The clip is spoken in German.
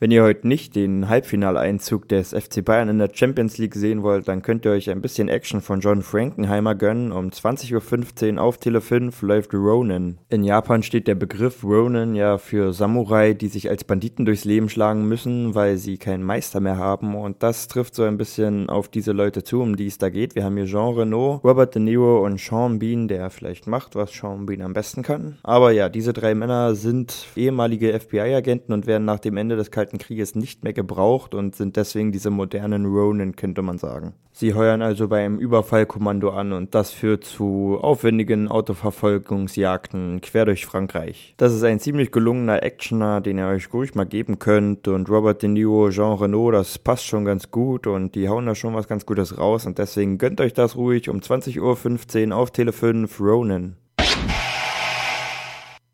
Wenn ihr heute nicht den Halbfinaleinzug des FC Bayern in der Champions League sehen wollt, dann könnt ihr euch ein bisschen Action von John Frankenheimer gönnen. Um 20.15 Uhr auf Tele 5 läuft Ronin. In Japan steht der Begriff Ronin ja für Samurai, die sich als Banditen durchs Leben schlagen müssen, weil sie keinen Meister mehr haben. Und das trifft so ein bisschen auf diese Leute zu, um die es da geht. Wir haben hier Jean Reno, Robert De Niro und Sean Bean, der vielleicht macht, was Sean Bean am besten kann. Aber ja, diese drei Männer sind ehemalige FBI-Agenten und werden nach dem Ende des Kalten Kalten Krieges nicht mehr gebraucht und sind deswegen diese modernen Ronin, könnte man sagen. Sie heuern also bei einem Überfallkommando an und das führt zu aufwendigen Autoverfolgungsjagden quer durch Frankreich. Das ist ein ziemlich gelungener Actioner, den ihr euch ruhig mal geben könnt und Robert De Niro, Jean Renault, das passt schon ganz gut und die hauen da schon was ganz Gutes raus und deswegen gönnt euch das ruhig um 20.15 Uhr auf Tele 5 Ronin.